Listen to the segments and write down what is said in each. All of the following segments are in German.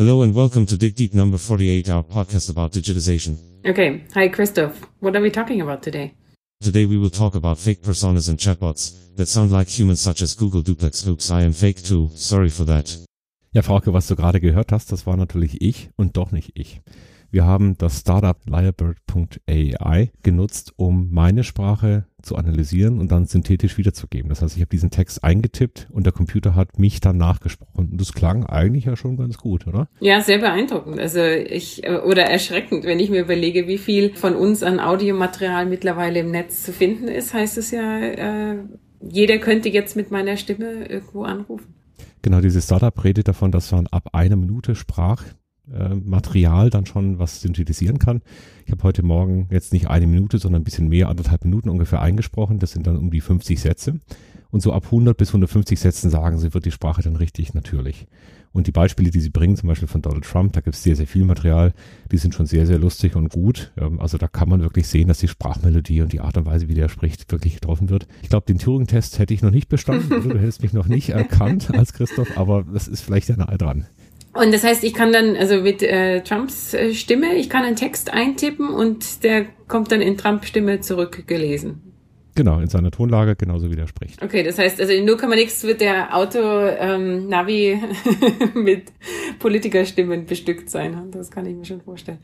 Hello and welcome to Dig Deep number 48, our podcast about digitization. Okay. Hi, Christoph. What are we talking about today? Today we will talk about fake personas and chatbots that sound like humans such as Google Duplex. Oops, I am fake too. Sorry for that. Ja, Frauke, was du gerade gehört hast, das war natürlich ich und doch nicht ich. Wir haben das Startup Lyrebird.ai genutzt, um meine Sprache zu analysieren und dann synthetisch wiederzugeben. Das heißt, ich habe diesen Text eingetippt und der Computer hat mich dann nachgesprochen. Und das klang eigentlich ja schon ganz gut, oder? Ja, sehr beeindruckend. Also ich, äh, oder erschreckend, wenn ich mir überlege, wie viel von uns an Audiomaterial mittlerweile im Netz zu finden ist, heißt es ja, äh, jeder könnte jetzt mit meiner Stimme irgendwo anrufen. Genau, dieses Startup redet davon, dass man ab einer Minute Sprach äh, Material dann schon was synthetisieren kann. Ich habe heute Morgen jetzt nicht eine Minute, sondern ein bisschen mehr, anderthalb Minuten ungefähr eingesprochen. Das sind dann um die 50 Sätze. Und so ab 100 bis 150 Sätzen sagen sie, wird die Sprache dann richtig natürlich. Und die Beispiele, die sie bringen, zum Beispiel von Donald Trump, da gibt es sehr, sehr viel Material, die sind schon sehr, sehr lustig und gut. Ähm, also da kann man wirklich sehen, dass die Sprachmelodie und die Art und Weise, wie der spricht, wirklich getroffen wird. Ich glaube, den Turing-Test hätte ich noch nicht bestanden. Also du hättest mich noch nicht erkannt als Christoph, aber das ist vielleicht ja nahe dran. Und das heißt, ich kann dann, also mit äh, Trumps äh, Stimme, ich kann einen Text eintippen und der kommt dann in Trumps Stimme zurückgelesen. Genau, in seiner Tonlage genauso wie der spricht. Okay, das heißt, also in 0, nichts wird der Auto-Navi ähm, mit Politikerstimmen bestückt sein. Das kann ich mir schon vorstellen.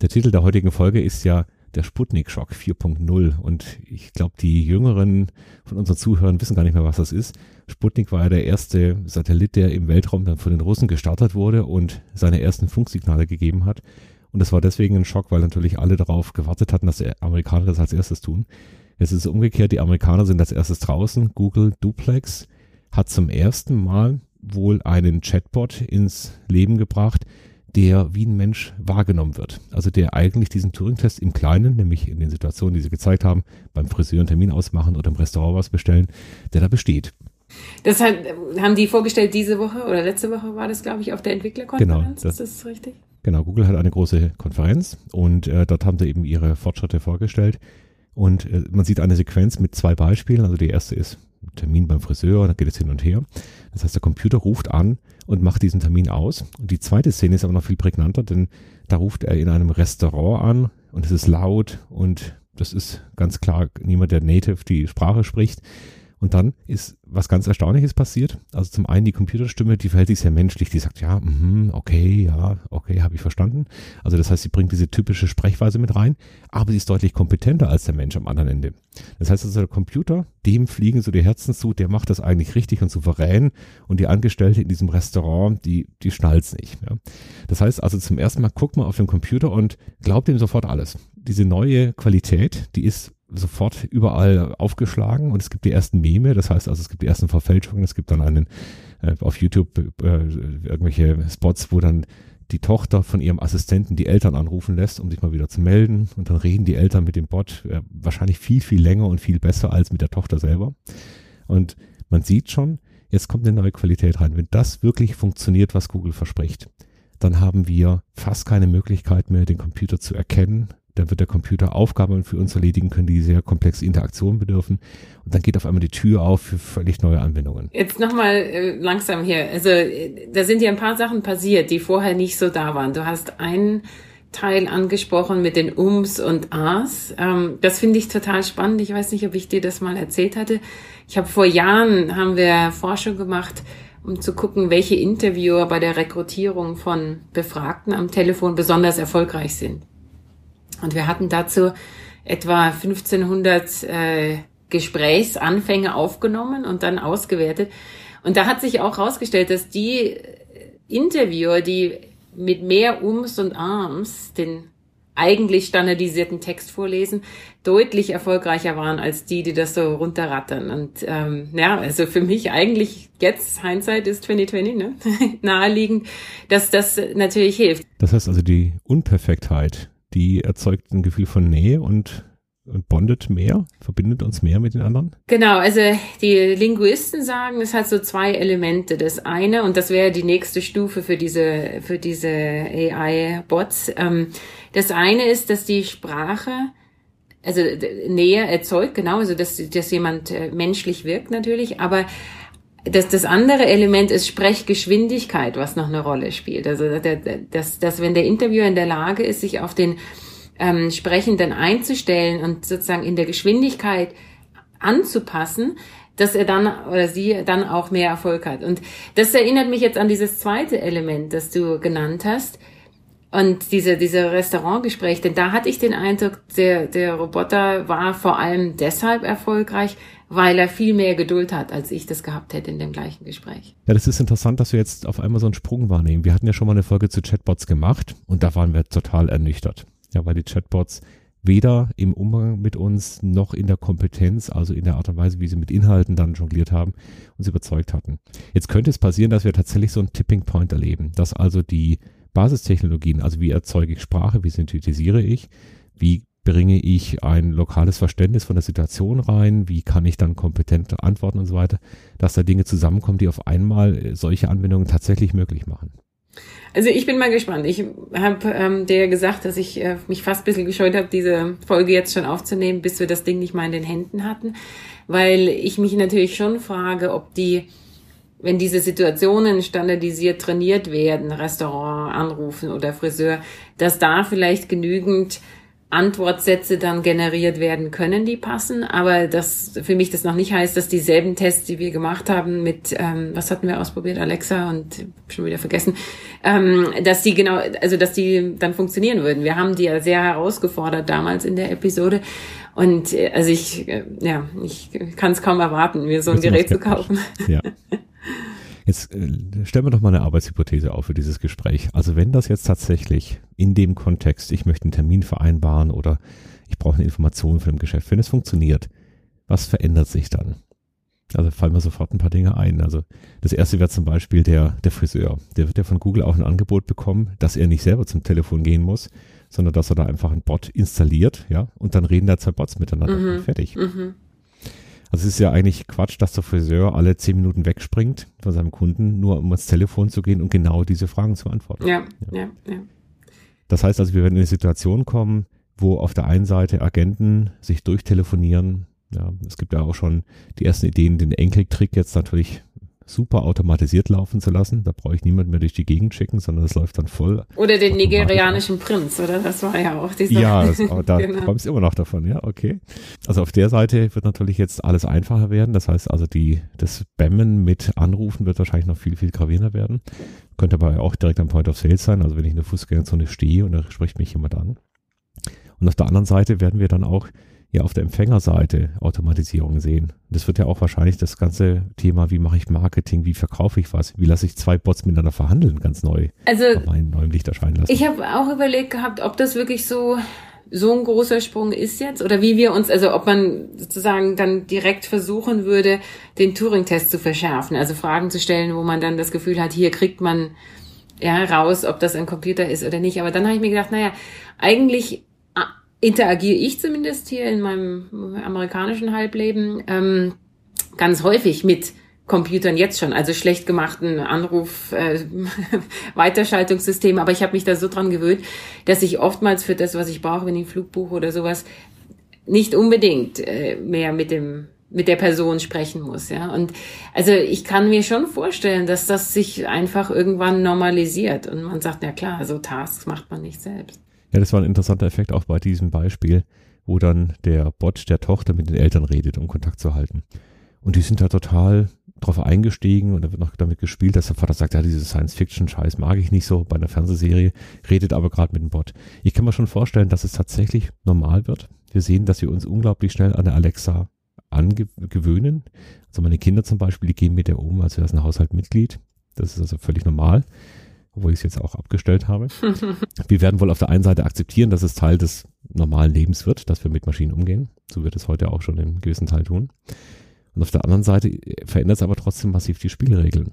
Der Titel der heutigen Folge ist ja der Sputnik-Schock 4.0 und ich glaube, die Jüngeren von unseren Zuhörern wissen gar nicht mehr, was das ist. Sputnik war ja der erste Satellit, der im Weltraum dann von den Russen gestartet wurde und seine ersten Funksignale gegeben hat. Und das war deswegen ein Schock, weil natürlich alle darauf gewartet hatten, dass die Amerikaner das als erstes tun. Jetzt ist es umgekehrt, die Amerikaner sind als erstes draußen. Google Duplex hat zum ersten Mal wohl einen Chatbot ins Leben gebracht, der wie ein Mensch wahrgenommen wird. Also der eigentlich diesen Turing-Test im Kleinen, nämlich in den Situationen, die sie gezeigt haben, beim Friseur einen Termin ausmachen oder im Restaurant was bestellen, der da besteht. Das hat, haben die vorgestellt diese Woche oder letzte Woche war das, glaube ich, auf der Entwicklerkonferenz. Genau, das, ist das richtig? Genau, Google hat eine große Konferenz und äh, dort haben sie eben ihre Fortschritte vorgestellt. Und äh, man sieht eine Sequenz mit zwei Beispielen. Also die erste ist Termin beim Friseur, dann geht es hin und her. Das heißt, der Computer ruft an und macht diesen Termin aus. Und die zweite Szene ist aber noch viel prägnanter, denn da ruft er in einem Restaurant an und es ist laut und das ist ganz klar niemand, der native die Sprache spricht. Und dann ist was ganz Erstaunliches passiert. Also zum einen die Computerstimme, die verhält sich sehr menschlich, die sagt, ja, mh, okay, ja, okay, habe ich verstanden. Also das heißt, sie bringt diese typische Sprechweise mit rein, aber sie ist deutlich kompetenter als der Mensch am anderen Ende. Das heißt also, der Computer, dem fliegen so die Herzen zu, der macht das eigentlich richtig und souverän und die Angestellte in diesem Restaurant, die, die schnallt's nicht. Ja. Das heißt also zum ersten Mal, guckt man auf den Computer und glaubt ihm sofort alles. Diese neue Qualität, die ist sofort überall aufgeschlagen und es gibt die ersten Meme, das heißt also es gibt die ersten Verfälschungen, es gibt dann einen äh, auf YouTube äh, irgendwelche Spots, wo dann die Tochter von ihrem Assistenten die Eltern anrufen lässt, um sich mal wieder zu melden und dann reden die Eltern mit dem Bot äh, wahrscheinlich viel, viel länger und viel besser als mit der Tochter selber und man sieht schon, jetzt kommt eine neue Qualität rein. Wenn das wirklich funktioniert, was Google verspricht, dann haben wir fast keine Möglichkeit mehr, den Computer zu erkennen, dann wird der Computer Aufgaben für uns erledigen können, die sehr komplexe Interaktionen bedürfen. Und dann geht auf einmal die Tür auf für völlig neue Anwendungen. Jetzt nochmal äh, langsam hier. Also äh, da sind ja ein paar Sachen passiert, die vorher nicht so da waren. Du hast einen Teil angesprochen mit den Ums und As. Ähm, das finde ich total spannend. Ich weiß nicht, ob ich dir das mal erzählt hatte. Ich habe vor Jahren haben wir Forschung gemacht, um zu gucken, welche Interviewer bei der Rekrutierung von Befragten am Telefon besonders erfolgreich sind. Und wir hatten dazu etwa 1500 äh, Gesprächsanfänge aufgenommen und dann ausgewertet. Und da hat sich auch herausgestellt, dass die Interviewer, die mit mehr Ums und Arms den eigentlich standardisierten Text vorlesen, deutlich erfolgreicher waren als die, die das so runterrattern. Und ähm, ja, also für mich eigentlich jetzt, Hindsight ist 2020, ne? naheliegend, dass das natürlich hilft. Das heißt also die Unperfektheit die erzeugt ein Gefühl von Nähe und bondet mehr, verbindet uns mehr mit den anderen? Genau, also die Linguisten sagen, es hat so zwei Elemente. Das eine, und das wäre die nächste Stufe für diese, für diese AI-Bots. Ähm, das eine ist, dass die Sprache, also Nähe erzeugt, genau, also dass, dass jemand äh, menschlich wirkt natürlich, aber das, das andere Element ist Sprechgeschwindigkeit, was noch eine Rolle spielt. Also dass, dass wenn der Interviewer in der Lage ist, sich auf den ähm, Sprechenden einzustellen und sozusagen in der Geschwindigkeit anzupassen, dass er dann oder sie dann auch mehr Erfolg hat. Und das erinnert mich jetzt an dieses zweite Element, das du genannt hast. Und diese, diese Restaurantgespräche, denn da hatte ich den Eindruck, der, der Roboter war vor allem deshalb erfolgreich, weil er viel mehr Geduld hat, als ich das gehabt hätte in dem gleichen Gespräch. Ja, das ist interessant, dass wir jetzt auf einmal so einen Sprung wahrnehmen. Wir hatten ja schon mal eine Folge zu Chatbots gemacht und da waren wir total ernüchtert. Ja, weil die Chatbots weder im Umgang mit uns noch in der Kompetenz, also in der Art und Weise, wie sie mit Inhalten dann jongliert haben, uns überzeugt hatten. Jetzt könnte es passieren, dass wir tatsächlich so einen Tipping Point erleben, dass also die Basistechnologien, also wie erzeuge ich Sprache, wie synthetisiere ich, wie bringe ich ein lokales Verständnis von der Situation rein, wie kann ich dann kompetent antworten und so weiter, dass da Dinge zusammenkommen, die auf einmal solche Anwendungen tatsächlich möglich machen. Also ich bin mal gespannt. Ich habe ähm, dir gesagt, dass ich äh, mich fast ein bisschen gescheut habe, diese Folge jetzt schon aufzunehmen, bis wir das Ding nicht mal in den Händen hatten, weil ich mich natürlich schon frage, ob die, wenn diese Situationen standardisiert trainiert werden, Restaurant anrufen oder Friseur, dass da vielleicht genügend Antwortsätze dann generiert werden können, die passen. Aber das für mich das noch nicht heißt, dass dieselben Tests, die wir gemacht haben mit, ähm, was hatten wir ausprobiert, Alexa und schon wieder vergessen, ähm, dass die genau, also dass die dann funktionieren würden. Wir haben die ja sehr herausgefordert damals in der Episode. Und äh, also ich, äh, ja, ich kann es kaum erwarten, mir so ein Gerät zu kaufen. Ja. Jetzt äh, stellen wir doch mal eine Arbeitshypothese auf für dieses Gespräch. Also wenn das jetzt tatsächlich in dem Kontext, ich möchte einen Termin vereinbaren oder ich brauche eine Information von dem Geschäft, wenn es funktioniert, was verändert sich dann? Also fallen mir sofort ein paar Dinge ein. Also das erste wäre zum Beispiel der, der Friseur. Der wird ja von Google auch ein Angebot bekommen, dass er nicht selber zum Telefon gehen muss, sondern dass er da einfach einen Bot installiert, ja, und dann reden da zwei Bots miteinander. Mhm. Fertig. Mhm. Also es ist ja eigentlich Quatsch, dass der Friseur alle zehn Minuten wegspringt von seinem Kunden, nur um ans Telefon zu gehen und genau diese Fragen zu beantworten. Ja, ja, ja. ja. Das heißt also, wir werden in eine Situation kommen, wo auf der einen Seite Agenten sich durchtelefonieren. Ja, es gibt ja auch schon die ersten Ideen, den Enkeltrick jetzt natürlich super automatisiert laufen zu lassen. Da brauche ich niemand mehr durch die Gegend schicken, sondern das läuft dann voll. Oder den nigerianischen Prinz, oder? Das war ja auch dieser. Ja, das, aber da genau. kommst immer noch davon, ja, okay. Also auf der Seite wird natürlich jetzt alles einfacher werden. Das heißt also, die, das Spammen mit Anrufen wird wahrscheinlich noch viel, viel gravierender werden. Könnte aber auch direkt am Point of Sale sein. Also wenn ich in der Fußgängerzone stehe und da spricht mich jemand an. Und auf der anderen Seite werden wir dann auch ja auf der Empfängerseite Automatisierung sehen. Das wird ja auch wahrscheinlich das ganze Thema, wie mache ich Marketing, wie verkaufe ich was, wie lasse ich zwei Bots miteinander verhandeln, ganz neu also, in neuem Licht erscheinen lassen. Ich habe auch überlegt gehabt, ob das wirklich so so ein großer Sprung ist jetzt oder wie wir uns, also ob man sozusagen dann direkt versuchen würde, den Turing-Test zu verschärfen, also Fragen zu stellen, wo man dann das Gefühl hat, hier kriegt man ja raus, ob das ein Computer ist oder nicht. Aber dann habe ich mir gedacht, naja, eigentlich interagiere ich zumindest hier in meinem amerikanischen Halbleben ähm, ganz häufig mit Computern jetzt schon, also schlecht gemachten Anruf, äh, Weiterschaltungssystem, aber ich habe mich da so dran gewöhnt, dass ich oftmals für das, was ich brauche, wenn ich einen Flug buche oder sowas, nicht unbedingt äh, mehr mit dem mit der Person sprechen muss, ja. Und also ich kann mir schon vorstellen, dass das sich einfach irgendwann normalisiert und man sagt, ja klar, so Tasks macht man nicht selbst. Ja, das war ein interessanter Effekt auch bei diesem Beispiel, wo dann der Bot der Tochter mit den Eltern redet, um Kontakt zu halten. Und die sind da total drauf eingestiegen und da wird noch damit gespielt, dass der Vater sagt, ja, diese Science-Fiction-Scheiß mag ich nicht so bei einer Fernsehserie, redet aber gerade mit dem Bot. Ich kann mir schon vorstellen, dass es tatsächlich normal wird. Wir sehen, dass wir uns unglaublich schnell an der Alexa angewöhnen. Also meine Kinder zum Beispiel, die gehen mit der um, als wäre das ein Haushaltmitglied. Das ist also völlig normal obwohl ich es jetzt auch abgestellt habe. wir werden wohl auf der einen Seite akzeptieren, dass es Teil des normalen Lebens wird, dass wir mit Maschinen umgehen. So wird es heute auch schon im gewissen Teil tun. Und auf der anderen Seite verändert es aber trotzdem massiv die Spielregeln.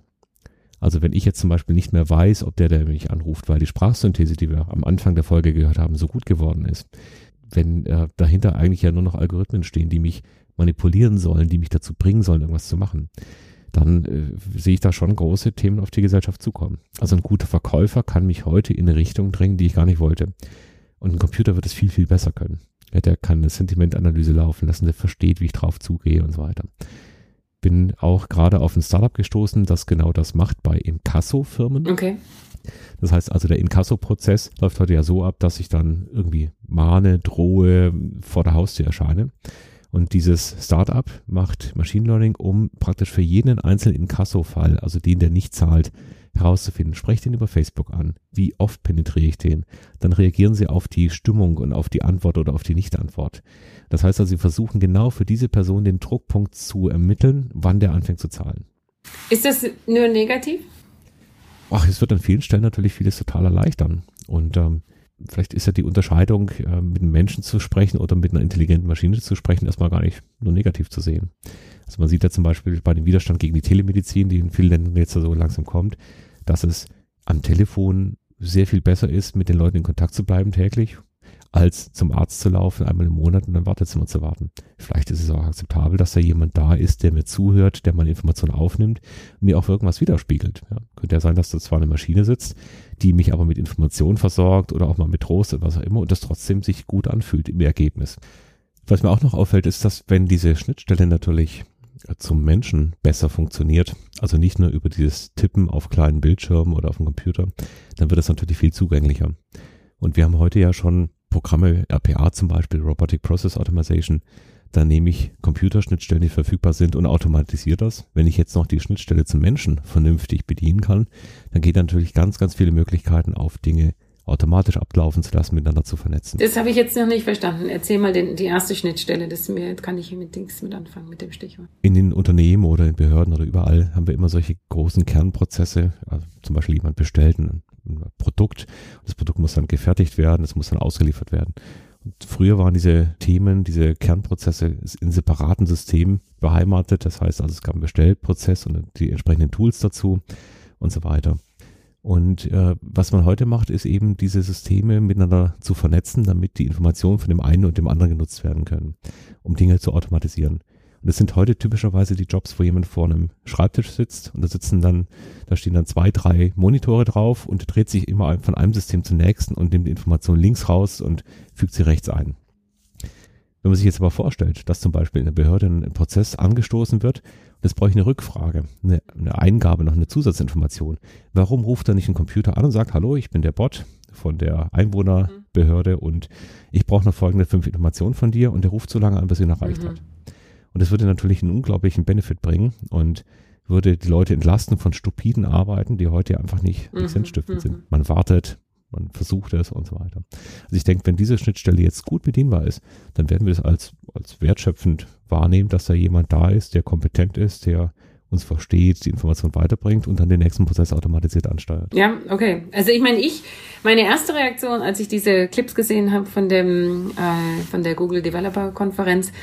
Also wenn ich jetzt zum Beispiel nicht mehr weiß, ob der, der mich anruft, weil die Sprachsynthese, die wir am Anfang der Folge gehört haben, so gut geworden ist, wenn äh, dahinter eigentlich ja nur noch Algorithmen stehen, die mich manipulieren sollen, die mich dazu bringen sollen, irgendwas zu machen, dann äh, sehe ich da schon große Themen auf die Gesellschaft zukommen. Also ein guter Verkäufer kann mich heute in eine Richtung drängen, die ich gar nicht wollte. Und ein Computer wird es viel, viel besser können. Der kann eine Sentimentanalyse laufen lassen, der versteht, wie ich drauf zugehe und so weiter. bin auch gerade auf ein Startup gestoßen, das genau das macht bei Inkasso-Firmen. Okay. Das heißt also, der Inkasso-Prozess läuft heute ja so ab, dass ich dann irgendwie mahne, drohe, vor der Haustür erscheine. Und dieses Startup macht Machine Learning, um praktisch für jeden einzelnen Inkasso-Fall, also den, der nicht zahlt, herauszufinden. Spreche den über Facebook an. Wie oft penetriere ich den? Dann reagieren sie auf die Stimmung und auf die Antwort oder auf die Nicht-Antwort. Das heißt also, sie versuchen genau für diese Person den Druckpunkt zu ermitteln, wann der anfängt zu zahlen. Ist das nur negativ? Ach, es wird an vielen Stellen natürlich vieles total erleichtern. Und ähm, vielleicht ist ja die Unterscheidung, äh, mit einem Menschen zu sprechen oder mit einer intelligenten Maschine zu sprechen, erstmal gar nicht nur negativ zu sehen. Also man sieht ja zum Beispiel bei dem Widerstand gegen die Telemedizin, die in vielen Ländern jetzt so langsam kommt, dass es am Telefon sehr viel besser ist, mit den Leuten in Kontakt zu bleiben täglich als zum Arzt zu laufen, einmal im Monat und dann Wartezimmer zu warten. Vielleicht ist es auch akzeptabel, dass da jemand da ist, der mir zuhört, der meine Informationen aufnimmt, mir auch irgendwas widerspiegelt. Ja, könnte ja sein, dass da zwar eine Maschine sitzt, die mich aber mit Informationen versorgt oder auch mal mit Trost oder was auch immer und das trotzdem sich gut anfühlt im Ergebnis. Was mir auch noch auffällt, ist, dass wenn diese Schnittstelle natürlich zum Menschen besser funktioniert, also nicht nur über dieses Tippen auf kleinen Bildschirmen oder auf dem Computer, dann wird es natürlich viel zugänglicher. Und wir haben heute ja schon Programme, RPA zum Beispiel, Robotic Process Automation, da nehme ich Computerschnittstellen, die verfügbar sind und automatisiere das. Wenn ich jetzt noch die Schnittstelle zum Menschen vernünftig bedienen kann, dann geht natürlich ganz, ganz viele Möglichkeiten auf Dinge automatisch ablaufen zu lassen, miteinander zu vernetzen. Das habe ich jetzt noch nicht verstanden. Erzähl mal den, die erste Schnittstelle, das mir, kann ich mit Dings mit anfangen, mit dem Stichwort. In den Unternehmen oder in Behörden oder überall haben wir immer solche großen Kernprozesse. Also zum Beispiel jemand bestellt ein Produkt. Das Produkt muss dann gefertigt werden, es muss dann ausgeliefert werden. Und früher waren diese Themen, diese Kernprozesse in separaten Systemen beheimatet. Das heißt also, es gab einen Bestellprozess und die entsprechenden Tools dazu und so weiter. Und äh, was man heute macht, ist eben diese Systeme miteinander zu vernetzen, damit die Informationen von dem einen und dem anderen genutzt werden können, um Dinge zu automatisieren. Und das sind heute typischerweise die Jobs, wo jemand vor einem Schreibtisch sitzt und da sitzen dann, da stehen dann zwei, drei Monitore drauf und dreht sich immer von einem System zum nächsten und nimmt die Information links raus und fügt sie rechts ein. Wenn man sich jetzt aber vorstellt, dass zum Beispiel in der Behörde ein Prozess angestoßen wird, brauche ich eine Rückfrage, eine, eine Eingabe, noch eine Zusatzinformation. Warum ruft da nicht ein Computer an und sagt, hallo, ich bin der Bot von der Einwohnerbehörde und ich brauche noch folgende fünf Informationen von dir und der ruft so lange an, bis ihn erreicht mhm. hat. Und das würde natürlich einen unglaublichen Benefit bringen und würde die Leute entlasten von stupiden Arbeiten, die heute einfach nicht, mhm, sinnstiftend mhm. sind. Man wartet, man versucht es und so weiter. Also ich denke, wenn diese Schnittstelle jetzt gut bedienbar ist, dann werden wir es als, als wertschöpfend wahrnehmen, dass da jemand da ist, der kompetent ist, der uns versteht, die Information weiterbringt und dann den nächsten Prozess automatisiert ansteuert. Ja, okay. Also ich meine, ich, meine erste Reaktion, als ich diese Clips gesehen habe von dem, äh, von der Google Developer Konferenz,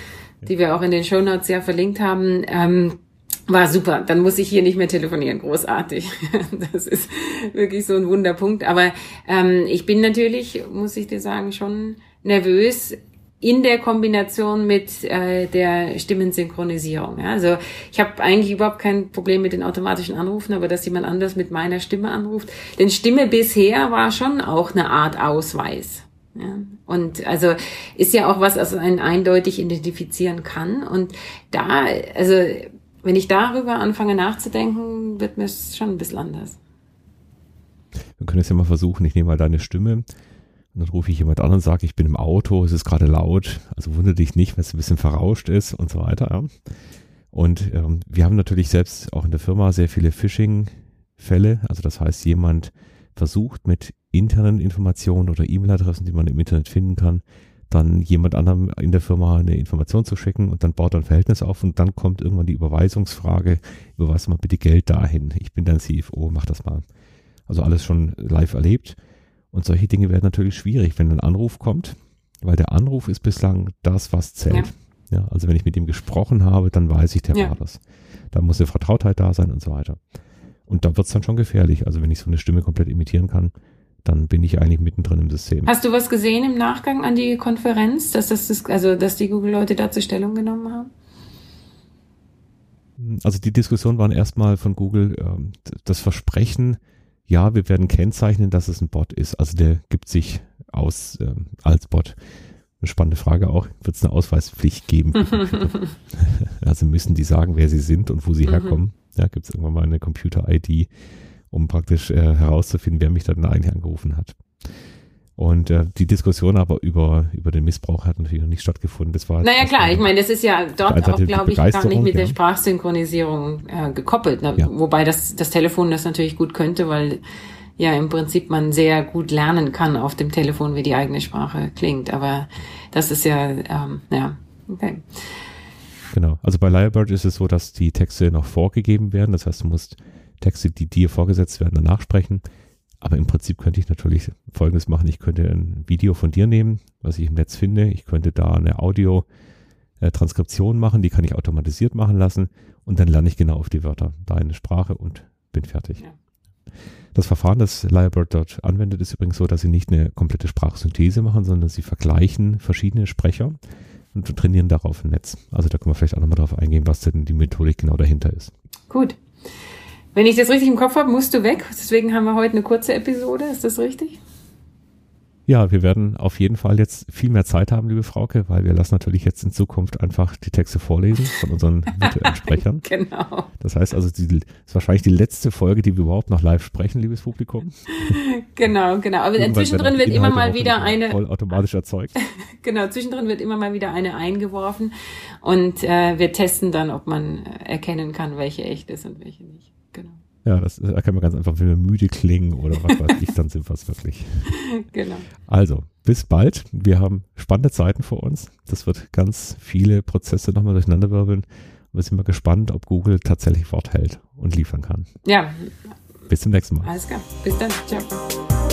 die wir auch in den Show Notes ja verlinkt haben, ähm, war super. Dann muss ich hier nicht mehr telefonieren. Großartig. Das ist wirklich so ein Wunderpunkt. Aber ähm, ich bin natürlich, muss ich dir sagen, schon nervös in der Kombination mit äh, der Stimmensynchronisierung. Ja? Also ich habe eigentlich überhaupt kein Problem mit den automatischen Anrufen, aber dass jemand anders mit meiner Stimme anruft. Denn Stimme bisher war schon auch eine Art Ausweis. Ja. Und also ist ja auch was, was einen eindeutig identifizieren kann. Und da, also wenn ich darüber anfange nachzudenken, wird mir es schon ein bisschen anders. Wir können es ja mal versuchen. Ich nehme mal deine Stimme und dann rufe ich jemand an und sage, ich bin im Auto, es ist gerade laut. Also wundere dich nicht, wenn es ein bisschen verrauscht ist und so weiter. Ja. Und ähm, wir haben natürlich selbst auch in der Firma sehr viele Phishing-Fälle. Also das heißt, jemand versucht mit internen Informationen oder E-Mail-Adressen, die man im Internet finden kann, dann jemand anderem in der Firma eine Information zu schicken und dann baut er ein Verhältnis auf und dann kommt irgendwann die Überweisungsfrage, überweis mal bitte Geld dahin. Ich bin dein CFO, mach das mal. Also alles schon live erlebt. Und solche Dinge werden natürlich schwierig, wenn ein Anruf kommt, weil der Anruf ist bislang das, was zählt. Ja. ja also wenn ich mit ihm gesprochen habe, dann weiß ich, der ja. war das. Da muss eine Vertrautheit da sein und so weiter. Und da wird es dann schon gefährlich. Also wenn ich so eine Stimme komplett imitieren kann, dann bin ich eigentlich mittendrin im System. Hast du was gesehen im Nachgang an die Konferenz, dass das, also dass die Google-Leute dazu Stellung genommen haben? Also die Diskussion waren erstmal von Google ähm, das Versprechen, ja, wir werden kennzeichnen, dass es ein Bot ist. Also der gibt sich aus ähm, als Bot. Eine spannende Frage auch, wird es eine Ausweispflicht geben? also müssen die sagen, wer sie sind und wo sie mhm. herkommen? Ja, gibt es irgendwann mal eine Computer-ID, um praktisch äh, herauszufinden, wer mich dann eigentlich angerufen hat. Und äh, die Diskussion aber über, über den Missbrauch hat natürlich noch nicht stattgefunden. Das war naja klar, ich meine, das ist ja dort auch, glaube ich, gar nicht mit ja. der Sprachsynchronisierung äh, gekoppelt. Ne? Ja. Wobei das, das Telefon das natürlich gut könnte, weil ja im Prinzip man sehr gut lernen kann auf dem Telefon, wie die eigene Sprache klingt. Aber das ist ja, ähm, ja, okay. Genau. Also bei Lyrebird ist es so, dass die Texte noch vorgegeben werden. Das heißt, du musst Texte, die dir vorgesetzt werden, danach sprechen. Aber im Prinzip könnte ich natürlich Folgendes machen. Ich könnte ein Video von dir nehmen, was ich im Netz finde. Ich könnte da eine Audio-Transkription äh, machen, die kann ich automatisiert machen lassen und dann lerne ich genau auf die Wörter, deine Sprache und bin fertig. Ja. Das Verfahren, das Lyrebird dort anwendet, ist übrigens so, dass sie nicht eine komplette Sprachsynthese machen, sondern sie vergleichen verschiedene Sprecher und trainieren darauf ein Netz. Also da können wir vielleicht auch nochmal drauf eingehen, was denn die Methodik genau dahinter ist. Gut. Wenn ich das richtig im Kopf habe, musst du weg. Deswegen haben wir heute eine kurze Episode. Ist das richtig? Ja, wir werden auf jeden Fall jetzt viel mehr Zeit haben, liebe Frauke, weil wir lassen natürlich jetzt in Zukunft einfach die Texte vorlesen von unseren virtuellen Sprechern. genau. Das heißt also, die, das ist wahrscheinlich die letzte Folge, die wir überhaupt noch live sprechen, liebes Publikum. genau, genau. Aber zwischendrin wird immer mal wieder eine voll automatisch erzeugt. genau, zwischendrin wird immer mal wieder eine eingeworfen und äh, wir testen dann, ob man erkennen kann, welche echt ist und welche nicht. Ja, das erkennt man ganz einfach, wenn wir müde klingen oder was weiß ich, dann sind wir es wirklich. Genau. Also, bis bald. Wir haben spannende Zeiten vor uns. Das wird ganz viele Prozesse nochmal durcheinanderwirbeln. Wir sind mal gespannt, ob Google tatsächlich Wort hält und liefern kann. Ja. Bis zum nächsten Mal. Alles klar. Bis dann. Ciao.